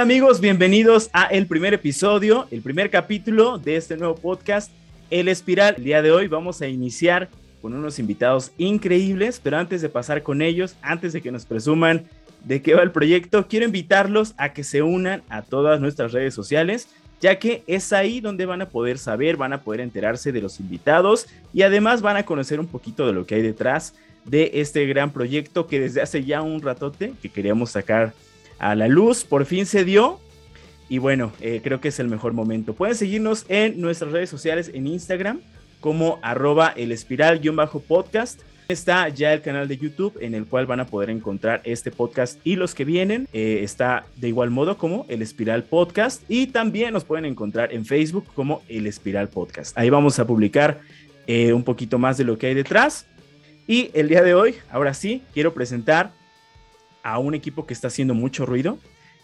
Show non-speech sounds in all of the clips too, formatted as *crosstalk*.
amigos? Bienvenidos a el primer episodio, el primer capítulo de este nuevo podcast, El Espiral. El día de hoy vamos a iniciar con unos invitados increíbles, pero antes de pasar con ellos, antes de que nos presuman de qué va el proyecto, quiero invitarlos a que se unan a todas nuestras redes sociales, ya que es ahí donde van a poder saber, van a poder enterarse de los invitados y además van a conocer un poquito de lo que hay detrás de este gran proyecto que desde hace ya un ratote que queríamos sacar a la luz, por fin se dio. Y bueno, eh, creo que es el mejor momento. Pueden seguirnos en nuestras redes sociales en Instagram como arroba el espiral-podcast. Está ya el canal de YouTube en el cual van a poder encontrar este podcast y los que vienen. Eh, está de igual modo como el Espiral Podcast y también nos pueden encontrar en Facebook como el Espiral Podcast. Ahí vamos a publicar eh, un poquito más de lo que hay detrás. Y el día de hoy, ahora sí, quiero presentar a un equipo que está haciendo mucho ruido,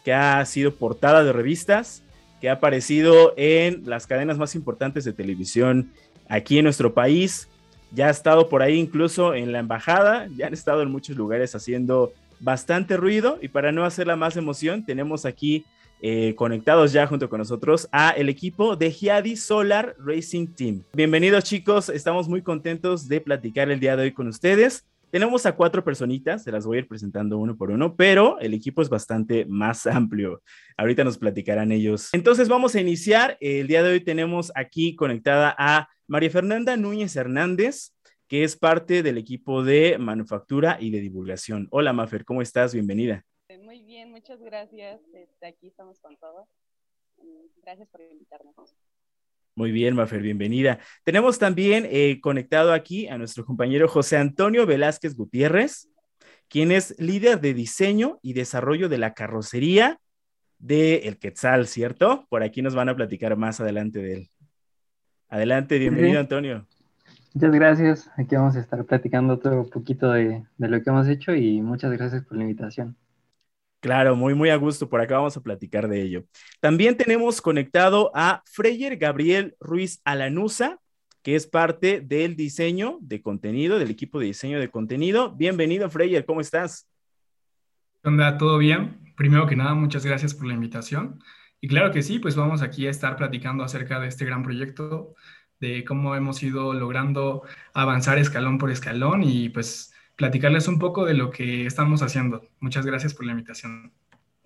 que ha sido portada de revistas, que ha aparecido en las cadenas más importantes de televisión aquí en nuestro país. Ya ha estado por ahí incluso en la embajada, ya han estado en muchos lugares haciendo bastante ruido y para no hacerla más emoción, tenemos aquí eh, conectados ya junto con nosotros a el equipo de Giadi Solar Racing Team. Bienvenidos chicos, estamos muy contentos de platicar el día de hoy con ustedes. Tenemos a cuatro personitas, se las voy a ir presentando uno por uno, pero el equipo es bastante más *laughs* amplio. Ahorita nos platicarán ellos. Entonces vamos a iniciar. El día de hoy tenemos aquí conectada a María Fernanda Núñez Hernández, que es parte del equipo de manufactura y de divulgación. Hola Mafer, ¿cómo estás? Bienvenida. Muy bien, muchas gracias. Este, aquí estamos con todo. Gracias por invitarnos. Muy bien, Mafer, bienvenida. Tenemos también eh, conectado aquí a nuestro compañero José Antonio Velázquez Gutiérrez, quien es líder de diseño y desarrollo de la carrocería de El Quetzal, ¿cierto? Por aquí nos van a platicar más adelante de él. Adelante, bienvenido, Antonio. Muchas gracias. Aquí vamos a estar platicando otro poquito de, de lo que hemos hecho y muchas gracias por la invitación. Claro, muy, muy a gusto. Por acá vamos a platicar de ello. También tenemos conectado a Freyer Gabriel Ruiz Alanusa, que es parte del diseño de contenido, del equipo de diseño de contenido. Bienvenido, Freyer, ¿cómo estás? ¿Qué? ¿Todo bien? Primero que nada, muchas gracias por la invitación. Y claro que sí, pues vamos aquí a estar platicando acerca de este gran proyecto, de cómo hemos ido logrando avanzar escalón por escalón y pues platicarles un poco de lo que estamos haciendo. Muchas gracias por la invitación.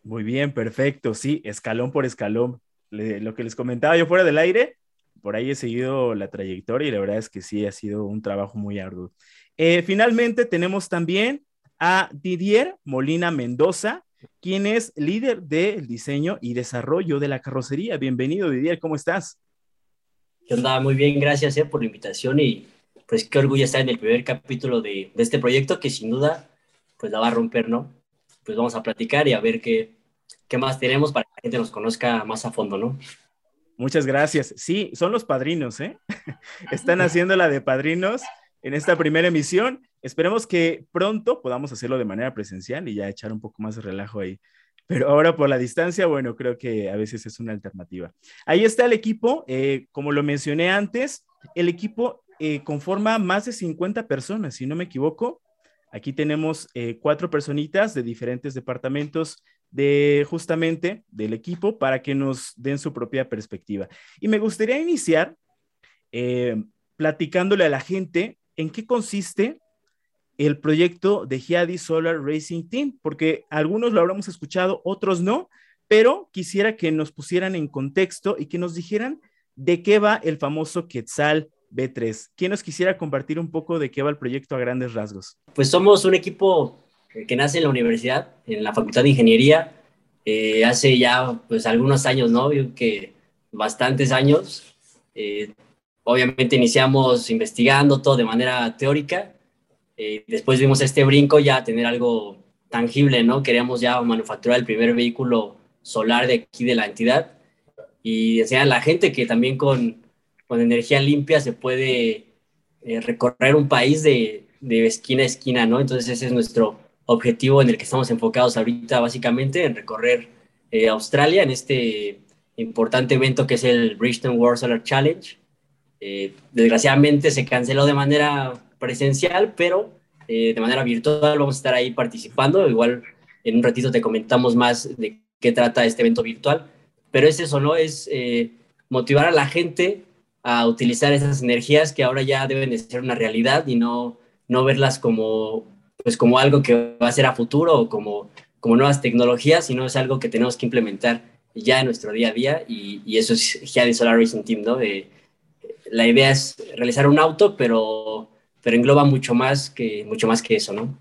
Muy bien, perfecto. Sí, escalón por escalón. lo que les comentaba yo fuera del aire, por ahí he seguido la trayectoria y la verdad es que sí, ha sido un trabajo muy arduo. Eh, finalmente tenemos también a Didier Molina Mendoza, quien es líder del diseño y desarrollo de la carrocería. Bienvenido, Didier, ¿cómo estás? ¿Qué onda? Muy bien, gracias eh, por la invitación y pues qué orgullo estar en el primer capítulo de, de, este proyecto que sin duda pues la va a romper, ¿no? Pues vamos a platicar y a ver qué, qué más tenemos para que la gente nos conozca más a fondo, ¿no? Muchas gracias. Sí, son los padrinos, ¿eh? *laughs* Están haciendo la de padrinos en esta primera emisión. Esperemos que pronto podamos hacerlo de manera presencial y ya echar un poco más de relajo ahí. Pero ahora por la distancia, bueno, creo que a veces es una alternativa. Ahí está el equipo. Eh, como lo mencioné antes, el equipo eh, conforma más de 50 personas, si no me equivoco. Aquí tenemos eh, cuatro personitas de diferentes departamentos de justamente del equipo para que nos den su propia perspectiva. Y me gustaría iniciar eh, platicándole a la gente en qué consiste el proyecto de Giadi Solar Racing Team, porque algunos lo habremos escuchado, otros no, pero quisiera que nos pusieran en contexto y que nos dijeran de qué va el famoso Quetzal B3. ¿Quién nos quisiera compartir un poco de qué va el proyecto a grandes rasgos? Pues somos un equipo que nace en la universidad, en la Facultad de Ingeniería, eh, hace ya pues algunos años, ¿no? que bastantes años. Eh, obviamente iniciamos investigando todo de manera teórica. Eh, después vimos este brinco ya tener algo tangible, ¿no? Queríamos ya manufacturar el primer vehículo solar de aquí de la entidad y enseñar la gente que también con con energía limpia se puede eh, recorrer un país de, de, esquina a esquina, ¿no? Entonces ese es nuestro objetivo en el que estamos enfocados ahorita básicamente, en recorrer eh, Australia en este importante evento que es el Bridgestone World Solar Challenge. Eh, desgraciadamente se canceló de manera presencial, pero de manera virtual vamos a estar ahí participando. Igual en un ratito te comentamos más de qué trata este evento virtual. Pero es eso, ¿no? Es eh, motivar a la gente a utilizar esas energías que ahora ya deben de ser una realidad y no, no verlas como, pues como algo que va a ser a futuro o como, como nuevas tecnologías, sino es algo que tenemos que implementar ya en nuestro día a día y, eso es de Solar Racing Team, ¿no? La idea es realizar un auto, pero, pero engloba mucho más que, mucho más que eso, ¿no?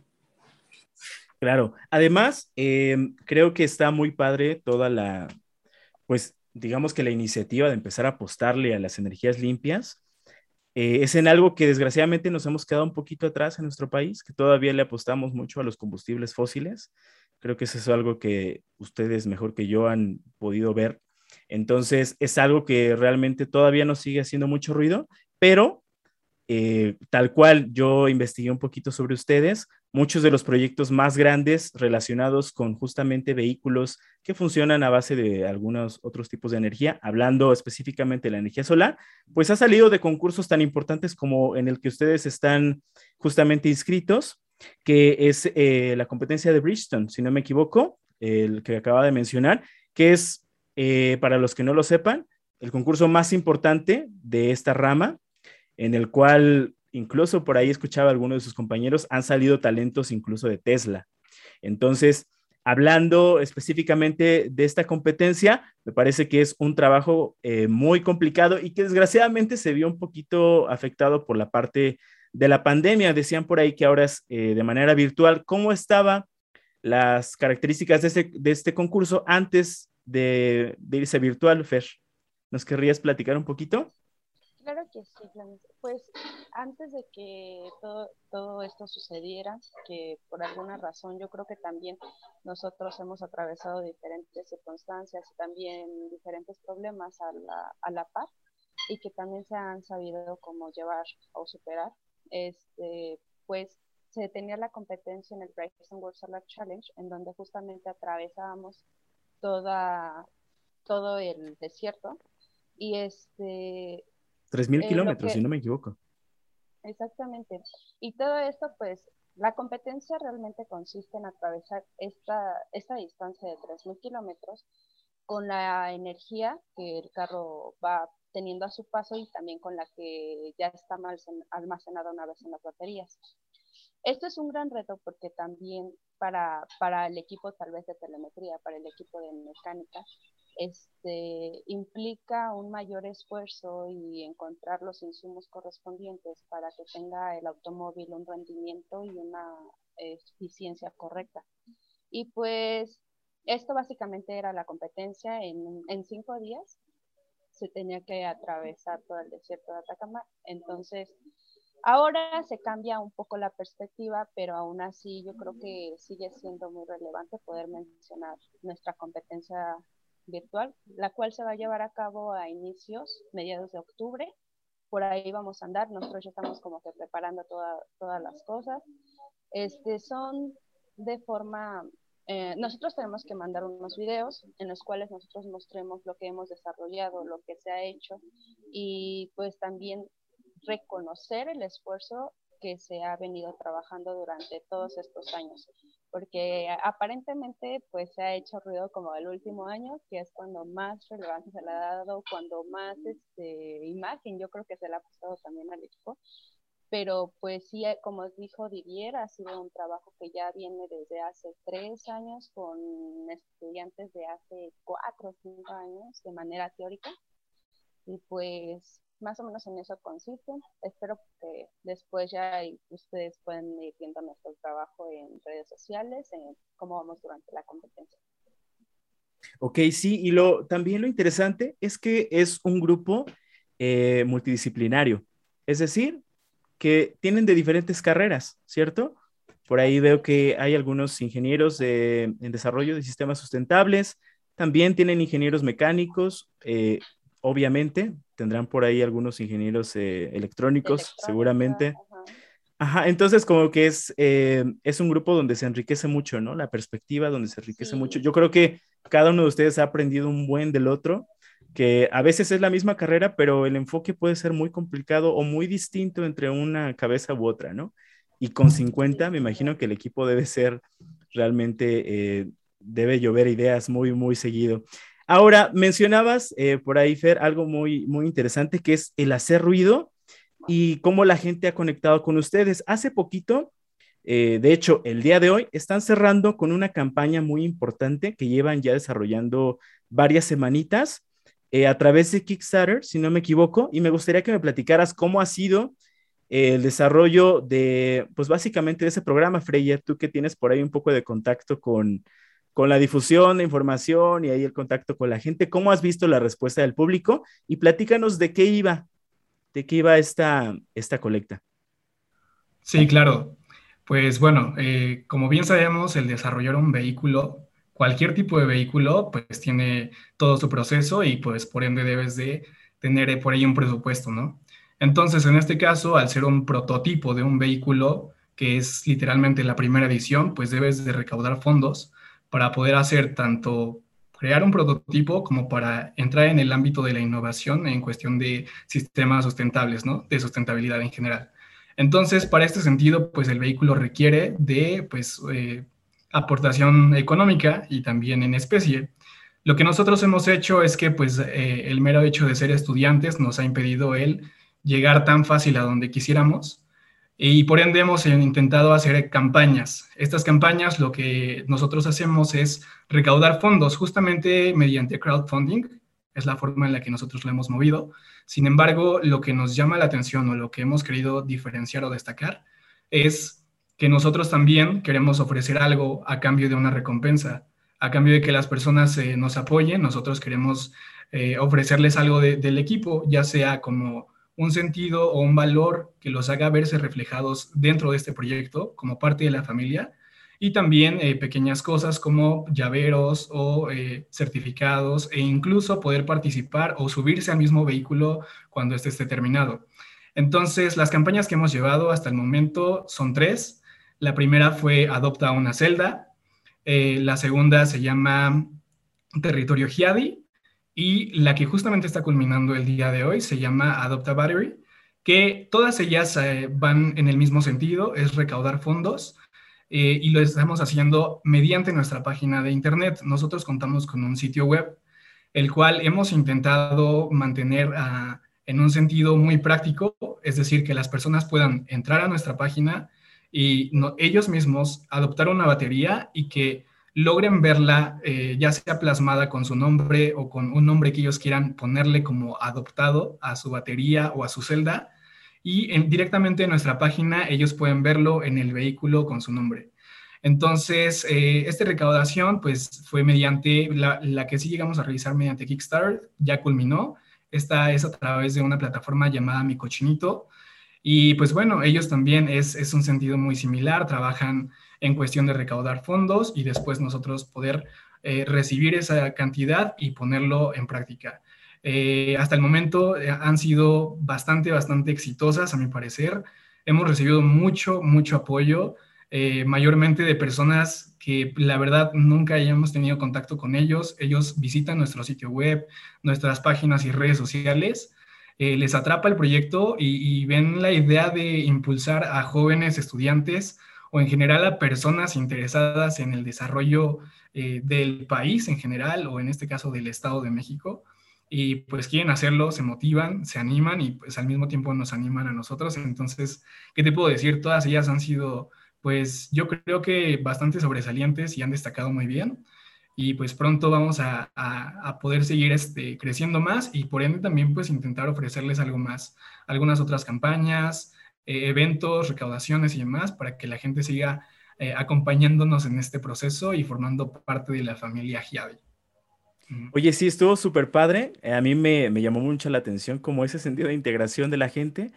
Claro. Además, em, creo que está muy padre toda la, pues, digamos que la iniciativa de empezar a apostarle a las energías limpias. Eh, es en algo que desgraciadamente nos hemos quedado un poquito atrás en nuestro país, que todavía le apostamos mucho a los combustibles fósiles. Creo que eso es algo que ustedes mejor que yo han podido ver. Entonces, es algo que realmente todavía nos sigue haciendo mucho ruido, pero eh, tal cual yo investigué un poquito sobre ustedes, muchos de los proyectos más grandes relacionados con justamente vehículos que funcionan a base de algunos otros tipos de energía, hablando específicamente de la energía solar, pues ha salido de concursos tan importantes como en el que ustedes están justamente inscritos, que es eh, la competencia de Bridgestone, si no me equivoco, el que acaba de mencionar, que es, eh, para los que no lo sepan, el concurso más importante de esta rama en el cual incluso por ahí escuchaba a algunos de sus compañeros, han salido talentos incluso de Tesla. Entonces, hablando específicamente de esta competencia, me parece que es un trabajo eh, muy complicado y que desgraciadamente se vio un poquito afectado por la parte de la pandemia. Decían por ahí que ahora es eh, de manera virtual. ¿Cómo estaban las características de este, concurso antes de, de irse virtual, Fer? ¿Nos querrías platicar un poquito? Claro que sí, pues antes de que todo, todo esto sucediera, que por alguna razón yo creo que también nosotros hemos atravesado diferentes circunstancias y también diferentes problemas a la, a la par y que también se han sabido cómo llevar o superar, este, pues se tenía la competencia en el Bryson World Solar Challenge, en donde justamente atravesábamos toda, todo el desierto y este 3.000 eh, kilómetros, si no me equivoco. Exactamente. Y todo esto, pues, la competencia realmente consiste en atravesar esta, esta distancia de 3.000 kilómetros con la energía que el carro va teniendo a su paso y también con la que ya está almacenada una vez en las baterías. Esto es un gran reto porque también para, para el equipo tal vez de telemetría, para el equipo de mecánica, este, implica un mayor esfuerzo y encontrar los insumos correspondientes para que tenga el automóvil un rendimiento y una eficiencia correcta. Y pues esto básicamente era la competencia en, en cinco días. Se tenía que atravesar todo el desierto de Atacama. Entonces, ahora se cambia un poco la perspectiva, pero aún así yo creo que sigue siendo muy relevante poder mencionar nuestra competencia virtual, la cual se va a llevar a cabo a inicios, mediados de octubre. Por ahí vamos a andar, nosotros ya estamos como que preparando todas las cosas. Este, son de forma, eh, nosotros tenemos que mandar unos videos en los cuales nosotros mostremos lo que hemos desarrollado, lo que se ha hecho y pues también reconocer el esfuerzo que se ha venido trabajando durante todos estos años porque aparentemente pues se ha hecho ruido como el último año, que es cuando más relevancia se le ha dado, cuando más este, imagen yo creo que se le ha apostado también al equipo, pero pues sí, eh, como dijo Didier, ha sido un trabajo que ya viene desde hace tres años con estudiantes de hace cuatro o cinco años de manera teórica, y pues más o menos en eso consiste. Espero que después ya ustedes pueden ir viendo nuestro trabajo en redes sociales, en cómo vamos durante la competencia. Ok, sí, y lo, también lo interesante es que es un grupo eh, multidisciplinario, es decir, que tienen de diferentes carreras, ¿cierto? Por ahí veo que hay algunos ingenieros en desarrollo de sistemas sustentables, también tienen ingenieros mecánicos, eh, obviamente, tendrán por ahí algunos ingenieros eh, electrónicos, seguramente. Ajá. entonces como que es, eh, es un grupo donde se enriquece mucho, ¿no? La perspectiva donde se enriquece mucho. Yo creo que cada uno de ustedes ha aprendido un buen del otro, que a veces es la misma carrera, pero el enfoque puede ser muy complicado o muy distinto entre una cabeza u otra, ¿no? Y con 50 me imagino que el equipo debe ser realmente eh, debe llover ideas muy, muy seguido. Ahora, mencionabas eh, por ahí, Fer, algo muy, muy interesante que es el hacer ruido y cómo la gente ha conectado con ustedes. Hace poquito, eh, de hecho, el día de hoy, están cerrando con una campaña muy importante que llevan ya desarrollando varias semanitas eh, a través de Kickstarter, si no me equivoco, y me gustaría que me platicaras cómo ha sido el desarrollo de, pues básicamente de ese programa, Freya, tú que tienes por ahí un poco de contacto con, con la difusión de información y ahí el contacto con la gente, ¿cómo has visto la respuesta del público? Y platícanos de qué iba, de qué iba esta, esta colecta. Sí, claro. Pues bueno, eh, como bien sabemos, el desarrollar un vehículo, cualquier tipo de vehículo, pues tiene todo su proceso y pues por ende debes de tener por ahí un presupuesto, ¿no? Entonces, en este caso, al ser un prototipo de un vehículo, que es literalmente la primera edición, pues debes de recaudar fondos para poder hacer tanto crear un prototipo como para entrar en el ámbito de la innovación en cuestión de sistemas sustentables, ¿no? De sustentabilidad en general. Entonces, para este sentido, pues el vehículo requiere de, pues, eh, aportación económica y también en especie. Lo que nosotros hemos hecho es que, pues, eh, el mero hecho de ser estudiantes nos ha impedido el llegar tan fácil a donde quisiéramos y por ende hemos intentado hacer campañas. Estas campañas lo que nosotros hacemos es recaudar fondos justamente mediante crowdfunding, es la forma en la que nosotros lo hemos movido. Sin embargo, lo que nos llama la atención o lo que hemos querido diferenciar o destacar es que nosotros también queremos ofrecer algo a cambio de una recompensa, a cambio de que las personas eh, nos apoyen, nosotros queremos eh, ofrecerles algo del equipo, ya sea como un sentido o un valor que los haga verse reflejados dentro de este proyecto como parte de la familia y también eh, pequeñas cosas como llaveros o eh, certificados e incluso poder participar o subirse al mismo vehículo cuando este esté terminado. Entonces, las campañas que hemos llevado hasta el momento son tres. La primera fue Adopta una celda. Eh, la segunda se llama Territorio Giadi y la que justamente está culminando el día de hoy se llama Adopta Battery, que todas ellas eh, van en el mismo sentido, es recaudar fondos eh, y lo estamos haciendo mediante nuestra página de internet. Nosotros contamos con un sitio web, el cual hemos intentado mantener ah, en un sentido muy práctico, es decir, que las personas puedan entrar a nuestra página y ellos mismos adoptar una batería y que logren verla eh, ya sea plasmada con su nombre o con un nombre que ellos quieran ponerle como adoptado a su batería o a su celda. Y directamente en nuestra página ellos pueden verlo en el vehículo con su nombre. Entonces, eh, esta recaudación pues fue mediante la, la, que sí llegamos a realizar mediante Kickstarter, ya culminó. Esta es a través de una plataforma llamada Mi Cochinito. Y pues bueno, ellos también es, es un sentido muy similar, trabajan en cuestión de recaudar fondos y después nosotros poder eh, recibir esa cantidad y ponerlo en práctica. Eh, hasta el momento eh, han sido bastante, bastante exitosas, a mi parecer. Hemos recibido mucho, mucho apoyo, mayormente de personas que la verdad nunca hayamos tenido contacto con ellos. Ellos visitan nuestro sitio web, nuestras páginas y redes sociales. les atrapa el proyecto y, y, ven la idea de impulsar a jóvenes estudiantes o en general a personas interesadas en el desarrollo eh, del país en general o en este caso del Estado de México y pues quieren hacerlo, se motivan, se animan y pues al mismo tiempo nos animan a nosotros. Entonces, ¿qué te puedo decir? Todas ellas han sido pues yo creo que bastante sobresalientes y han destacado muy bien y pues pronto vamos a, a, poder seguir este, creciendo más y por ende también pues intentar ofrecerles algo más, algunas otras campañas, eh, eventos, recaudaciones y demás, para que la gente siga eh, acompañándonos en este proceso y formando parte de la familia Giavi. Oye, sí, estuvo súper padre. Eh, a mí me, me, llamó mucho la atención como ese sentido de integración de la gente,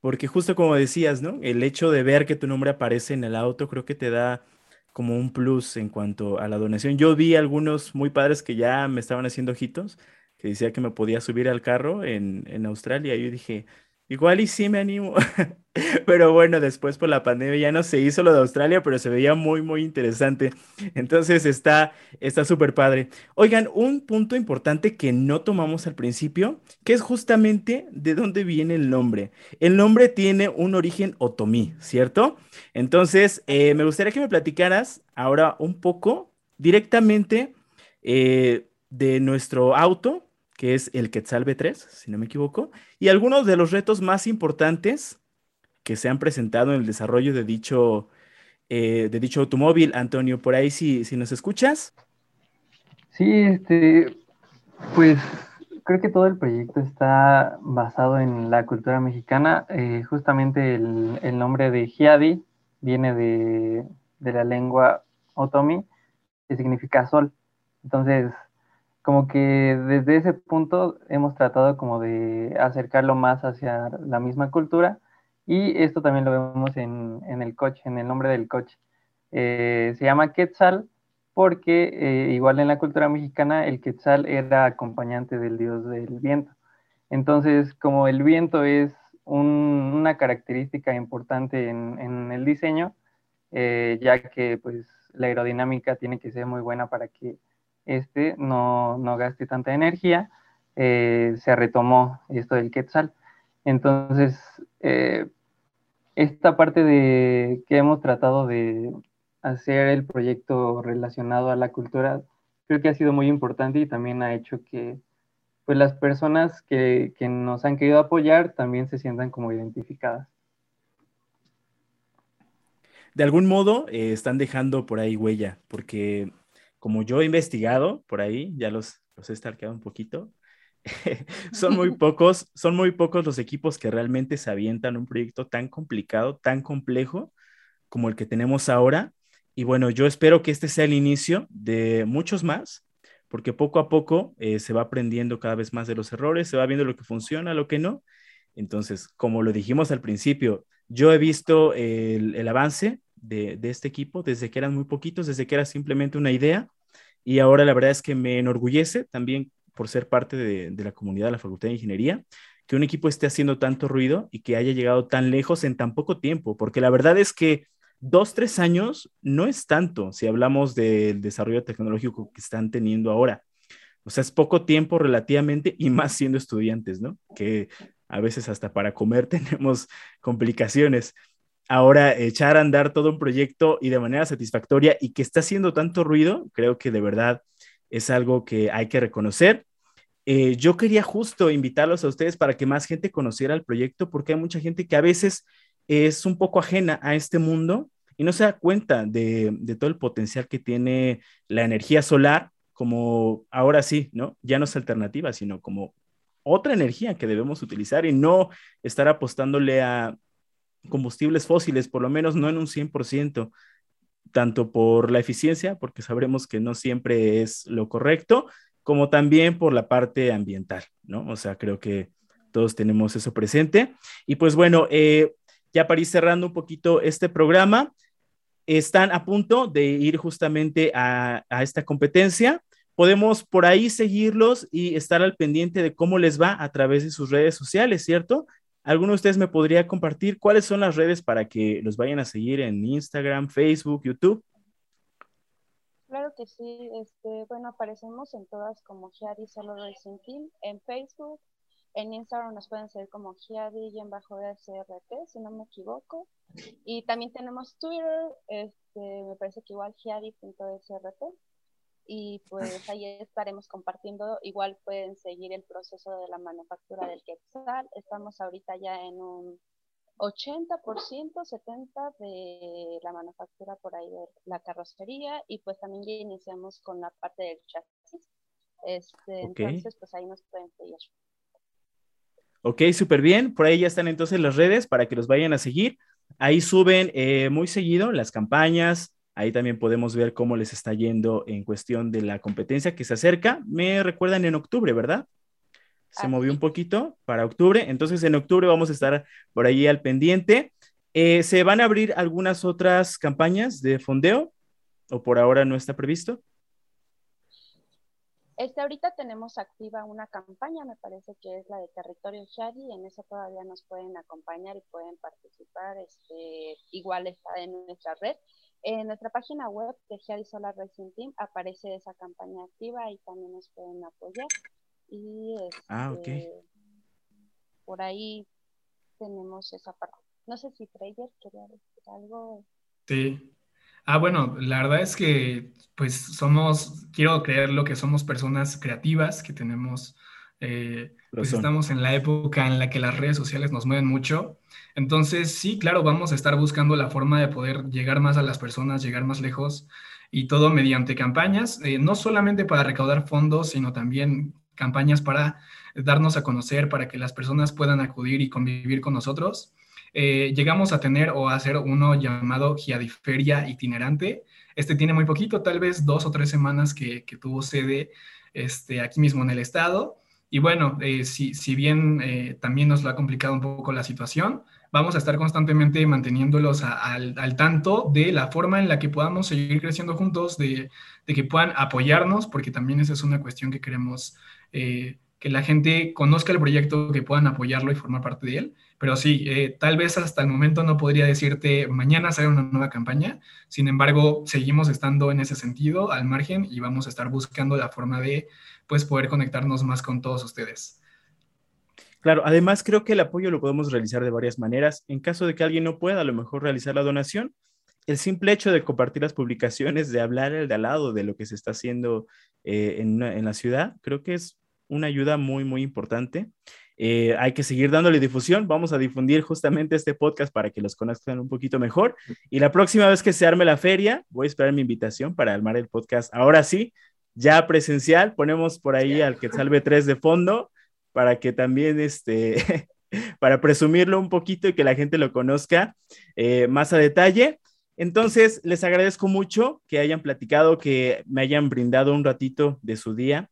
porque justo como decías, ¿no? El hecho de ver que tu nombre aparece en el auto creo que te da como un plus en cuanto a la donación. Yo vi algunos muy padres que ya me estaban haciendo ojitos, que decía que me podía subir al carro en, en Australia. Y yo dije, Igual y sí me animo. *laughs* Pero bueno, después por la pandemia ya no se hizo lo de Australia, pero se veía muy, muy interesante. Entonces está está súper padre. Oigan, un punto importante que no tomamos al principio, que es justamente de dónde viene el nombre. El nombre tiene un origen otomí, ¿cierto? Entonces, eh, me gustaría que me platicaras ahora un poco directamente eh, de nuestro auto, que es el Quetzal B3, si no me equivoco, y algunos de los retos más importantes que se han presentado en el desarrollo de dicho, eh, de dicho automóvil. Antonio, por ahí si, si nos escuchas. Sí, este, pues creo que todo el proyecto está basado en la cultura mexicana. Eh, justamente el, nombre de Hiadi viene de, de la lengua otomi, que significa sol. Entonces, como que desde ese punto hemos tratado como de acercarlo más hacia la misma cultura y esto también lo vemos en, el coche, en el nombre del coche. Eh, se llama Quetzal porque eh, igual en la cultura mexicana el Quetzal era acompañante del dios del viento. Entonces, como el viento es una característica importante en, el diseño, eh, ya que pues la aerodinámica tiene que ser muy buena para que este no, no gaste tanta energía, eh, se retomó esto del Quetzal. Entonces, eh, esta parte de que hemos tratado de hacer el proyecto relacionado a la cultura, creo que ha sido muy importante y también ha hecho que pues, las personas que, que nos han querido apoyar también se sientan como identificadas. De algún modo eh, están dejando por ahí huella, porque como yo he investigado por ahí, ya los, los he stalkeado un poquito, *laughs* son muy *laughs* pocos, son muy pocos los equipos que realmente se avientan un proyecto tan complicado, tan complejo como el que tenemos ahora. Y bueno, yo espero que este sea el inicio de muchos más, porque poco a poco eh, se va aprendiendo cada vez más de los errores, se va viendo lo que funciona, lo que no. Entonces, como lo dijimos al principio, yo he visto el, el avance de, de, este equipo desde que eran muy poquitos, desde que era simplemente una idea y ahora la verdad es que me enorgullece también por ser parte de, la comunidad de la Facultad de Ingeniería, que un equipo esté haciendo tanto ruido y que haya llegado tan lejos en tan poco tiempo, porque la verdad es que dos, tres años no es tanto si hablamos del desarrollo tecnológico que están teniendo ahora. O sea, es poco tiempo relativamente y más siendo estudiantes, ¿no? Que a veces hasta para comer *laughs* tenemos complicaciones ahora echar a andar todo un proyecto y de manera satisfactoria y que está haciendo tanto ruido, creo que de verdad es algo que hay que reconocer. Eh, yo quería justo invitarlos a ustedes para que más gente conociera el proyecto, porque hay mucha gente que a veces es un poco ajena a este mundo y no se da cuenta de, de todo el potencial que tiene la energía solar, como ahora sí, ¿no? Ya no es alternativa, sino como otra energía que debemos utilizar y no estar apostándole a combustibles fósiles, por lo menos no en un 100%, tanto por la eficiencia, porque sabremos que no siempre es lo correcto, como también por la parte ambiental, ¿no? O sea, creo que todos tenemos eso presente. Y pues bueno, eh, ya para ir cerrando un poquito este programa, están a punto de ir justamente a, a esta competencia podemos por ahí seguirlos y estar al pendiente de cómo les va a través de sus redes sociales, ¿cierto? ¿Alguno de ustedes me podría compartir cuáles son las redes para que los vayan a seguir en Instagram, Facebook, YouTube? Claro que sí, este, bueno, aparecemos en todas como Giadi Solo Racing Team, en Facebook, en Instagram nos pueden seguir como Giadi y en bajo SRT, si no me equivoco. Y también tenemos Twitter, este, me parece que igual Giadi.srt y pues ahí estaremos compartiendo. Igual pueden seguir el proceso de la manufactura del Quetzal. Estamos ahorita ya en un 80%, 70% de la manufactura por ahí de la carrocería y pues también ya iniciamos con la parte del chasis. Este, Entonces, pues ahí nos pueden seguir. Ok, súper bien. Por ahí ya están entonces las redes para que los vayan a seguir. Ahí suben eh, muy seguido las campañas, Ahí también podemos ver cómo les está yendo en cuestión de la competencia que se acerca. Me recuerdan en octubre, ¿verdad? Se movió un poquito para octubre. Entonces en octubre vamos a estar por ahí al pendiente. Eh, ¿Se van a abrir algunas otras campañas de fondeo o por ahora no está previsto? Este, ahorita tenemos activa una campaña, me parece que es la de Territorio Shadi, en eso todavía nos pueden acompañar y pueden participar. Este, igual está en nuestra red. En nuestra página web de Giadi Solar Racing Team aparece esa campaña activa y también nos pueden apoyar. Y ah, este, por ahí tenemos esa parte. No sé si Treyer quería decir algo. Sí. Ah, bueno, la verdad es que pues somos, quiero creer lo que somos personas creativas, que tenemos, eh, pues estamos en la época en la que las redes sociales nos mueven mucho. Entonces, sí, claro, vamos a estar buscando la forma de poder llegar más a las personas, llegar más lejos y todo mediante campañas, eh, no solamente para recaudar fondos, sino también campañas para darnos a conocer, para que las personas puedan acudir y convivir con nosotros. Eh, llegamos a tener o a hacer uno llamado Giadiferia itinerante, este tiene muy poquito, tal vez dos o tres semanas que, tuvo sede este, aquí mismo en el estado. Y bueno, eh, si, si, bien eh, también nos lo ha complicado un poco la situación, vamos a estar constantemente manteniéndolos al, tanto de la forma en la que podamos seguir creciendo juntos, de, que puedan apoyarnos, porque también esa es una cuestión que queremos eh, que la gente conozca el proyecto, que puedan apoyarlo y formar parte de él. Pero sí, eh, tal vez hasta el momento no podría decirte mañana sale una nueva campaña. Sin embargo, seguimos estando en ese sentido al margen y vamos a estar buscando la forma de pues poder conectarnos más con todos ustedes. Claro, además creo que el apoyo lo podemos realizar de varias maneras. En caso de que alguien no pueda a lo mejor realizar la donación, el simple hecho de compartir las publicaciones, de hablar el de al lado de lo que se está haciendo eh, en la ciudad, creo que es una ayuda muy, muy importante. Eh, hay que seguir dándole difusión. Vamos a difundir justamente este podcast para que los conozcan un poquito mejor. Y la próxima vez que se arme la feria, voy a esperar mi invitación para armar el podcast. Ahora sí, ya presencial. Ponemos por ahí al que salve 3 de fondo para que también este, *laughs* para presumirlo un poquito y que la gente lo conozca eh, más a detalle. Entonces, les agradezco mucho que hayan platicado, que me hayan brindado un ratito de su día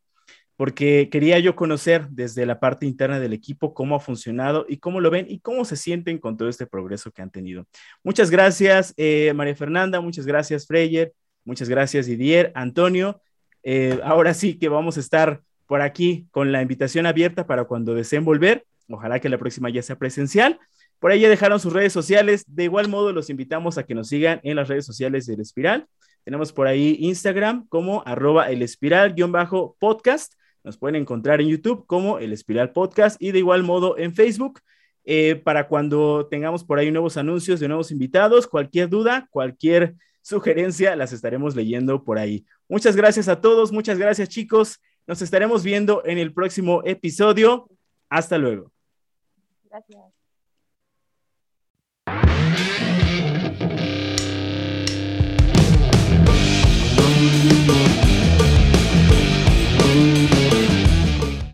porque quería yo conocer desde la parte interna del equipo cómo ha funcionado y cómo lo ven y cómo se sienten con todo este progreso que han tenido. Muchas gracias, eh, María Fernanda, muchas gracias, Freyer, muchas gracias, Didier, Antonio. Eh, ahora sí que vamos a estar por aquí con la invitación abierta para cuando deseen volver. Ojalá que la próxima ya sea presencial. Por ahí ya dejaron sus redes sociales. De igual modo, los invitamos a que nos sigan en las redes sociales del Espiral. Tenemos por ahí Instagram como arroba el espiral-podcast nos pueden encontrar en YouTube como El Espiral Podcast y de igual modo en Facebook. Eh, para cuando tengamos por ahí nuevos anuncios de nuevos invitados, cualquier duda, cualquier sugerencia, las estaremos leyendo por ahí. Muchas gracias a todos, muchas gracias chicos. Nos estaremos viendo en el próximo episodio. Hasta luego. Gracias.